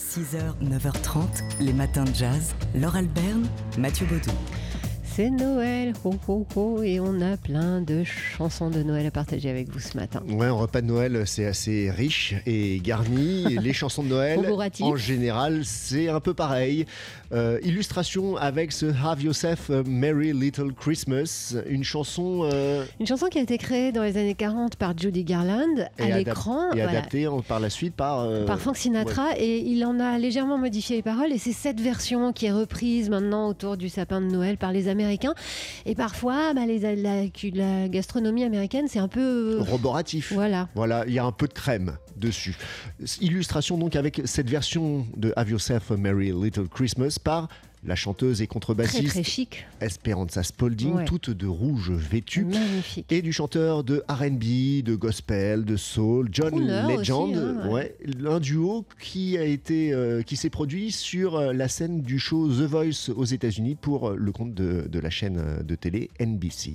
6h, 9h30, les matins de jazz. Laure Alberne, Mathieu Baudou. C'est Noël, ho ho ho, et on a plein de chansons de Noël à partager avec vous ce matin. Ouais, un repas de Noël, c'est assez riche et garni. les chansons de Noël, en général, c'est un peu pareil. Euh, illustration avec ce Have Yourself a Merry Little Christmas, une chanson euh, Une chanson qui a été créée dans les années 40 par Judy Garland à et l'écran. et voilà, adaptée en- par la suite par. euh, par Frank Sinatra et il en a légèrement modifié les paroles et c'est cette version qui est reprise maintenant autour du sapin de Noël par les Américains et parfois bah, les, la, la gastronomie américaine c'est un peu euh, roboratif. voilà Voilà, il y a un peu de crème dessus. Illustration donc avec cette version de Have Yourself a Merry Little Christmas par la chanteuse et contrebassiste très chic Esperanza Spalding, Ouais. toute de rouge vêtue. magnifique Et du chanteur de RB, de gospel, de soul, John Legend, aussi, hein, ouais. un duo qui a été, euh, qui s'est produit sur euh, la scène du show The Voice aux États-Unis pour euh, le compte de, de la chaîne de télé NBC.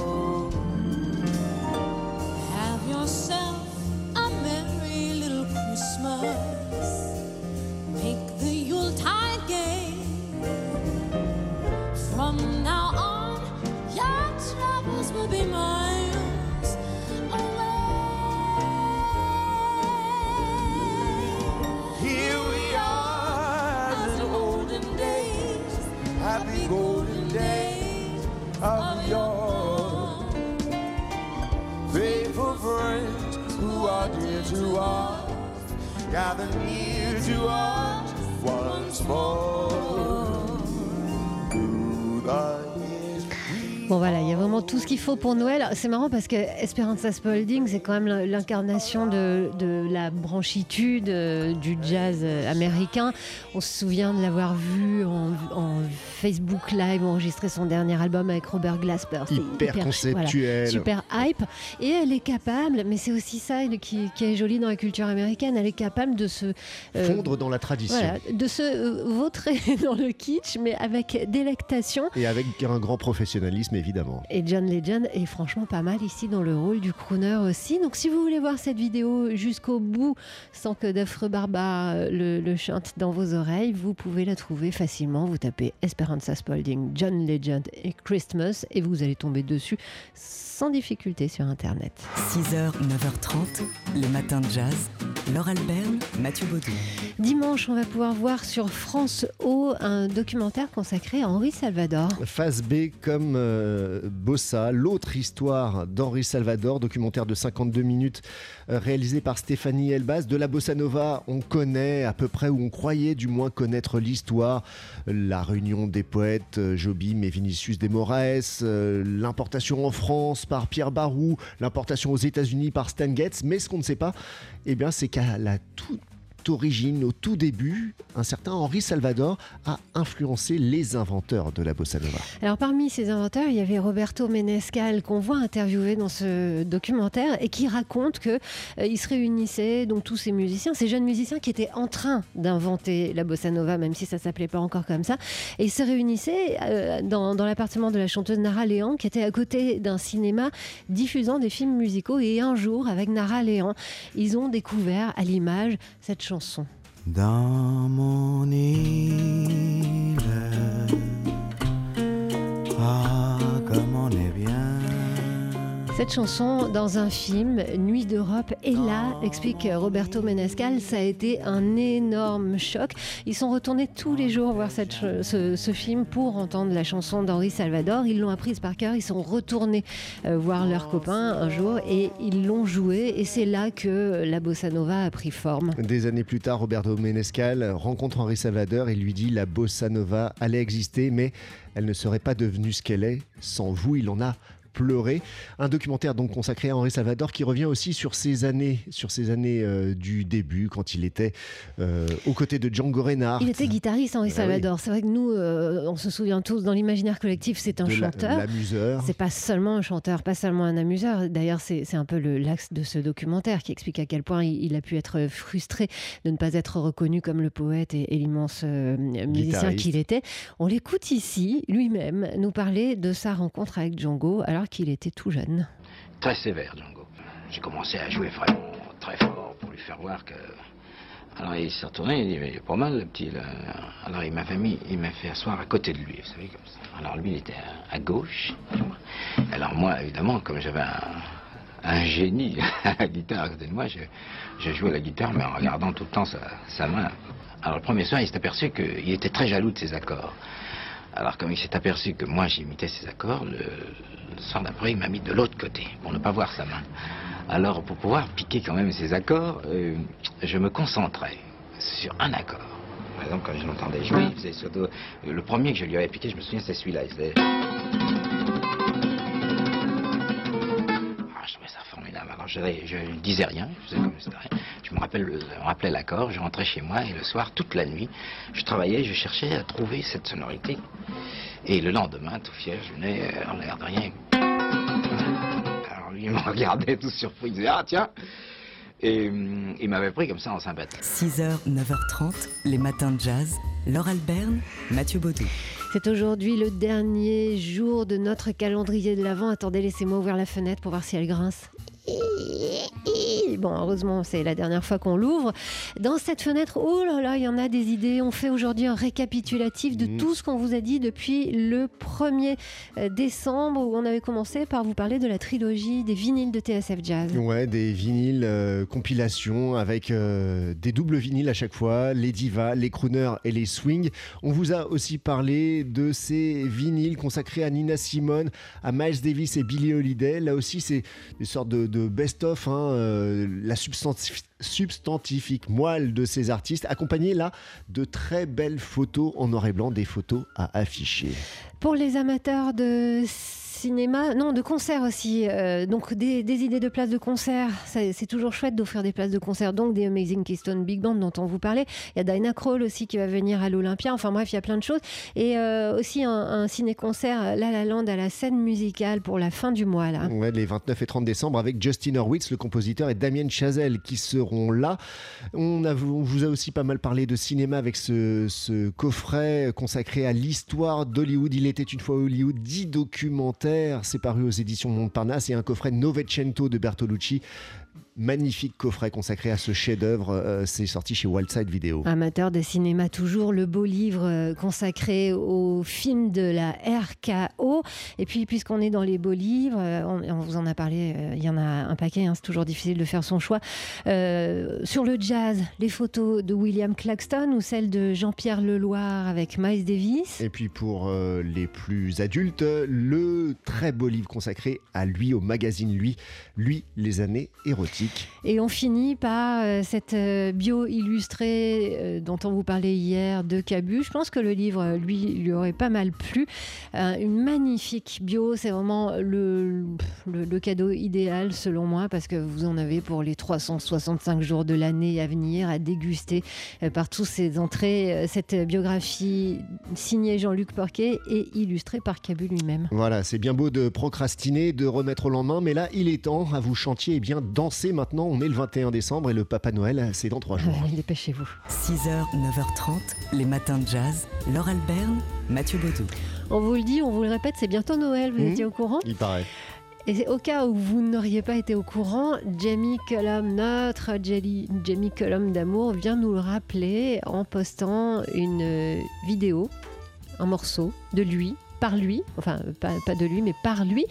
gather near to us once more. Through the years, vraiment tout ce qu'il faut pour Noël. C'est marrant parce que Esperanza Spalding, c'est quand même l'incarnation de, de la branchitude euh, du jazz euh, américain. On se souvient de l'avoir vu en, en Facebook Live enregistrer son dernier album avec Robert Glasper. Hyper voilà, conceptuel. super hype. Et elle est capable, mais c'est aussi ça qui, qui est joli dans la culture américaine, elle est capable de se... euh, Fondre dans la tradition. voilà, de se euh, vautrer dans le kitsch, mais avec délectation. Et avec un grand professionnalisme, évidemment. Et John Legend est franchement pas mal ici dans le rôle du crooner aussi. Donc si vous voulez voir cette vidéo jusqu'au bout sans que d'affreux barbares le, le chantent dans vos oreilles, vous pouvez la trouver facilement. Vous tapez Esperanza Spalding, John Legend et Christmas et vous allez tomber dessus sans difficulté sur Internet. 6h, 9h30, les matins de jazz. Laure Alberne, Mathieu Baudou. Dimanche, on va pouvoir voir sur France O un documentaire consacré à Henri Salvador. Phase B comme euh, L'autre histoire d'Henri Salvador, documentaire de 52 minutes euh, réalisé par Stéphanie Elbaz. De la Bossa Nova, on connaît à peu près, ou on croyait du moins connaître l'histoire, la réunion des poètes euh, Jobim et Vinicius de Moraes, euh, l'importation en France par Pierre Barou, l'importation aux États-Unis par Stan Getz. Mais ce qu'on ne sait pas, eh bien, c'est qu'à la toute origine, au tout début, un certain Henri Salvador a influencé les inventeurs de la bossa nova. Alors parmi ces inventeurs, il y avait Roberto Menescal qu'on voit interviewé dans ce documentaire et qui raconte que euh, se réunissait donc tous ces musiciens, ces jeunes musiciens qui étaient en train d'inventer la bossa nova, même si ça s'appelait pas encore comme ça, et ils se réunissaient euh, dans, l'appartement de la chanteuse Nara Léan qui était à côté d'un cinéma diffusant des films musicaux et un jour avec Nara Léan, ils ont découvert à l'image cette chanson. Dans mon île, Cette chanson dans un film, Nuit d'Europe, et là, explique Roberto Menescal, ça a été un énorme choc. Ils sont retournés tous les jours voir ce, film pour entendre la chanson d'Henri Salvador. Ils l'ont apprise par cœur, ils sont retournés euh, voir leurs copains un jour et ils l'ont joué. Et c'est là que la bossa nova a pris forme. Des années plus tard, Roberto Menescal rencontre Henri Salvador et lui dit la bossa nova allait exister, mais elle ne serait pas devenue ce qu'elle est sans vous. Il en a pleurer. Un documentaire donc consacré à Henri Salvador qui revient aussi sur ses années, sur ses années euh, du début quand il était euh, aux côtés de Django Reinhardt. Il était guitariste, Henri Bah Salvador. C'est vrai que nous, euh, on se souvient tous, dans l'imaginaire collectif, c'est un de chanteur. l'amuseur. C'est pas seulement un chanteur, pas seulement un amuseur. D'ailleurs, c'est c'est un peu l'axe de ce documentaire qui explique à quel point il, il a pu être frustré de ne pas être reconnu comme le poète et, et l'immense musicien qu'il était. On l'écoute ici, lui-même, nous parler de sa rencontre avec Django alors qu'il était tout jeune. très sévère, Django. J'ai commencé à jouer vraiment très fort pour lui faire voir que. Alors il s'est retourné, il dit, mais il est pas mal le petit. Alors il m'avait mis, il m'a fait asseoir à côté de lui, vous savez, comme ça. Alors lui il était à, à gauche. Alors moi, évidemment, comme j'avais un, génie à la guitare à côté de moi, je, je jouais la guitare, mais en regardant tout le temps sa, sa main. Alors le premier soir, il s'est aperçu qu'il était très jaloux de ses accords. Alors comme il s'est aperçu que moi j'imitais ses accords, le, le soir d'après il m'a mis de l'autre côté pour ne pas voir sa main. Alors pour pouvoir piquer quand même ses accords, euh, je me concentrais sur un accord. Par exemple quand je l'entendais jouer, il faisait surtout... Le premier que je lui avais piqué, je me souviens, c'est celui-là. Alors je, je ne disais rien, je faisais comme si c'était rien. Je me rappelle, le- l'accord, je rentrais chez moi et le soir, toute la nuit, je travaillais, je cherchais à trouver cette sonorité. Et le lendemain, tout fier, je venais euh, en l'air de rien. Alors lui, il me regardait tout surpris, il disait Ah tiens Et hum, il m'avait pris comme ça en sympathie. 6h, 9h30, les matins de jazz. Laure Alberne, Mathieu Baudou. C'est aujourd'hui le dernier jour de notre calendrier de l'Avent. Attendez, laissez-moi ouvrir la fenêtre pour voir si elle grince. อี Bon, heureusement, c'est la dernière fois qu'on l'ouvre. Dans cette fenêtre, oh là là, il y en a des idées. On fait aujourd'hui un récapitulatif de Mhm. tout ce qu'on vous a dit depuis le 1er euh, décembre, où on avait commencé par vous parler de la trilogie des vinyles de TSF Jazz. Ouais, des vinyles euh, compilations avec euh, des doubles vinyles à chaque fois, les divas, les crooners et les swings. On vous a aussi parlé de ces vinyles consacrés à Nina Simone, à Miles Davis et Billie Holiday. Là aussi, c'est des sortes de, de best-of, hein, euh, la substantif- substantifique moelle de ces artistes, accompagnés là de très belles photos en noir et blanc, des photos à afficher. Pour les amateurs de cinéma, non, de concert aussi. euh, donc des, idées de places de concert. C'est toujours chouette d'offrir des places de concert. Donc des Amazing Keystone Big Band dont on vous parlait. Il y a Dinah Kroll aussi qui va venir à l'Olympia. Enfin bref, il y a plein de choses. Et euh, aussi un, ciné-concert La La Land à la scène musicale pour la fin du mois là. Les 29 et 30 décembre avec Justin Horwitz, le compositeur, et Damien Chazelle qui seront là. On, a, on vous a aussi pas mal parlé de cinéma avec ce, ce coffret consacré à l'histoire d'Hollywood. Il était une fois Hollywood, 10 documentaires. C'est paru aux éditions Montparnasse et un coffret Novecento de Bertolucci. Magnifique coffret consacré à ce chef-d'œuvre. Euh, C'est sorti chez Wildside Video. Amateur de cinéma, toujours le beau livre euh, consacré au film de la RKO. Et puis, puisqu'on est dans les beaux livres, euh, on, on vous en a parlé, euh, il y en a un paquet, hein, c'est toujours difficile de faire son choix. Euh, sur le jazz, les photos de William Claxton ou celles de Jean-Pierre Leloir avec Miles Davis. Et puis pour les plus adultes, le très beau livre consacré à lui, au magazine Lui, Lui, les années Et on finit par euh, cette euh, bio illustrée euh, dont on vous parlait hier de Cabu. Je pense que le livre, lui, lui aurait pas mal plu. Euh, une magnifique bio, c'est vraiment le, le, le cadeau idéal selon moi parce que vous en avez pour les 365 jours de l'année à venir à déguster par tous ces entrées. cette biographie signée Jean-Luc Porquet et illustrée par Cabu lui-même. Voilà, c'est bien beau de procrastiner, de remettre au lendemain, mais là, il est temps, à vous chantier et bien maintenant. On est le 21 décembre et le Papa Noël, c'est dans trois jours. Allez, Dépêchez-vous. 6h, 9h30, les matins de jazz. Laure Alberne, Mathieu Baudou. On vous le dit, on vous le répète, c'est bientôt Noël, vous Mhm. étiez au courant Il paraît. Et c'est au cas où vous n'auriez pas été au courant, Jamie Cullum, notre Jelly- Jamie Cullum d'amour, vient nous le rappeler en postant une euh, vidéo, un morceau de lui, par lui, enfin pas, pas de lui, mais par lui.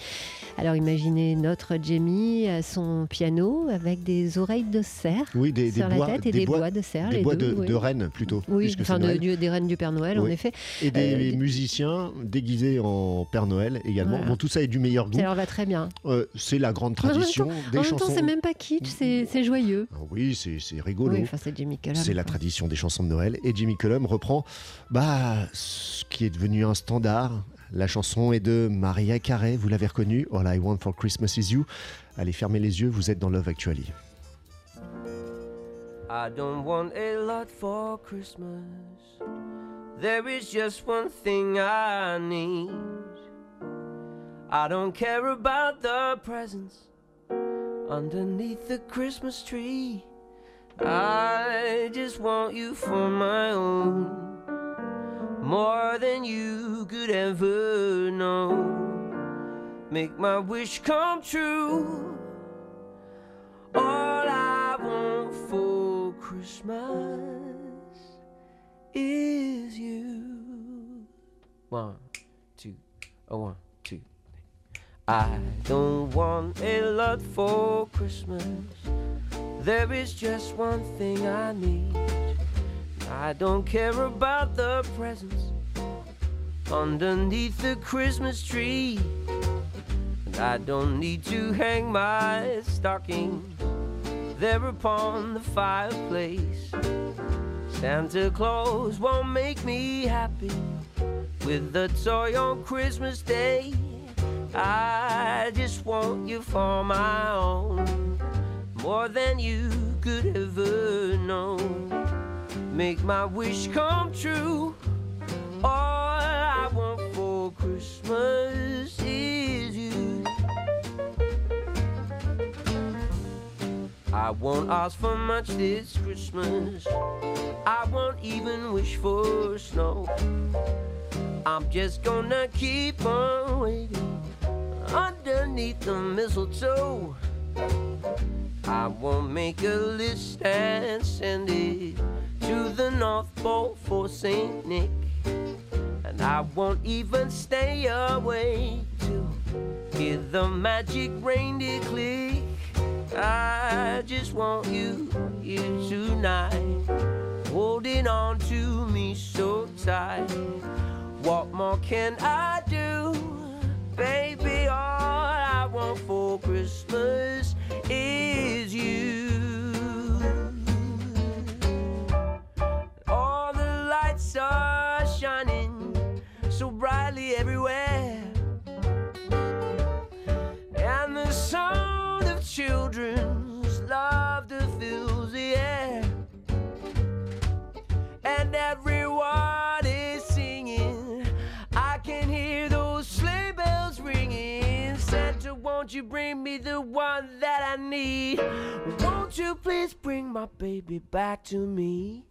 Alors imaginez notre Jamie à son piano avec des oreilles de cerf Oui, des, des sur bois, la tête et des, bois, de cerf. des les bois deux, de, oui. de rennes plutôt. Oui, enfin de, du- des reines du Père Noël, en effet. Et des euh, musiciens déguisés en Père Noël également. Voilà. Bon, tout ça est du meilleur goût. Ça leur va très bien. Euh, c'est la grande En même tradition des en même temps, chansons. c'est même pas kitsch, c'est c'est joyeux. Ah oui, c'est c'est rigolo. Oui, enfin, c'est Jamie Cullum. C'est la tradition des chansons de Noël. Et Jimmy Cullum reprend bah, ce qui est devenu un standard, La chanson est de Maria Carey, vous l'avez reconnu, All I Want for Christmas is You. Allez, fermez les yeux, vous êtes dans Love Actually. I don't want a lot for Christmas. There is just one thing I need. I don't care about the presents underneath the Christmas tree. I just want you for my own. More than you could ever know. Make my wish come true. All I want for Christmas is you. One, two, oh, one, two. I don't want a lot for Christmas. There is just one thing I need. I don't care about the presents underneath the Christmas tree. And I don't need to hang my stocking there upon the fireplace. Santa Claus won't make me happy with a toy on Christmas Day. I just want you for my own, more than you could ever know. Make my wish come true. All I want for Christmas is you. I won't ask for much this Christmas. I won't even wish for snow. I'm just gonna keep on waiting underneath the mistletoe. I won't make a list and send it to the North Pole for Saint Nick. And I won't even stay away to hear the magic reindeer click. I just want you here tonight, holding on to me so tight. What more can I do, baby? All I want for Christmas one that I need? Won't you please bring my baby back to me?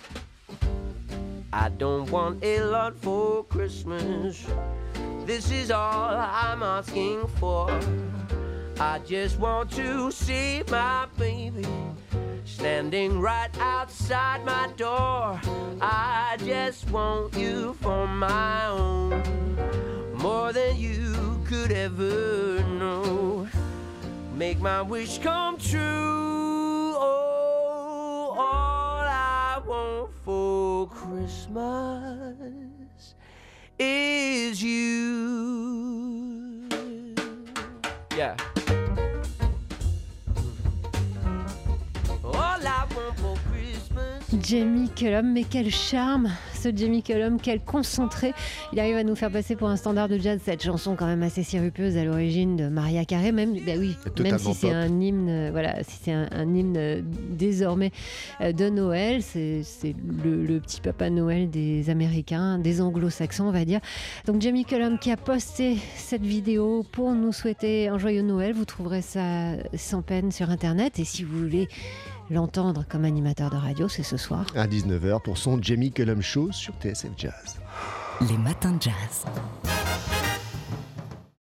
I don't want a lot for Christmas. This is all I'm asking for. I just want to see my baby standing right outside my door. I just want you for my own, more than you could ever know. Make my wish come true. Oh, all I want for Christmas is you. Yeah. Jamie Cullum, mais quel charme ce Jamie Cullum, quel concentré. Il arrive à nous faire passer pour un standard de jazz cette chanson quand même assez sirupeuse à l'origine de Maria Carey, même, bah oui, même si c'est un hymne, euh, voilà, si c'est un, un hymne euh, désormais euh, de Noël, c'est le, le petit papa Noël des Américains, des Anglo-Saxons, on va dire. Donc Jamie Cullum qui a posté cette vidéo pour nous souhaiter un joyeux Noël. Vous trouverez ça sans peine sur Internet et si vous voulez l'entendre comme animateur de radio, c'est ce soir. À 19h pour son Jamie Cullum Show sur TSF Jazz. Les matins de jazz.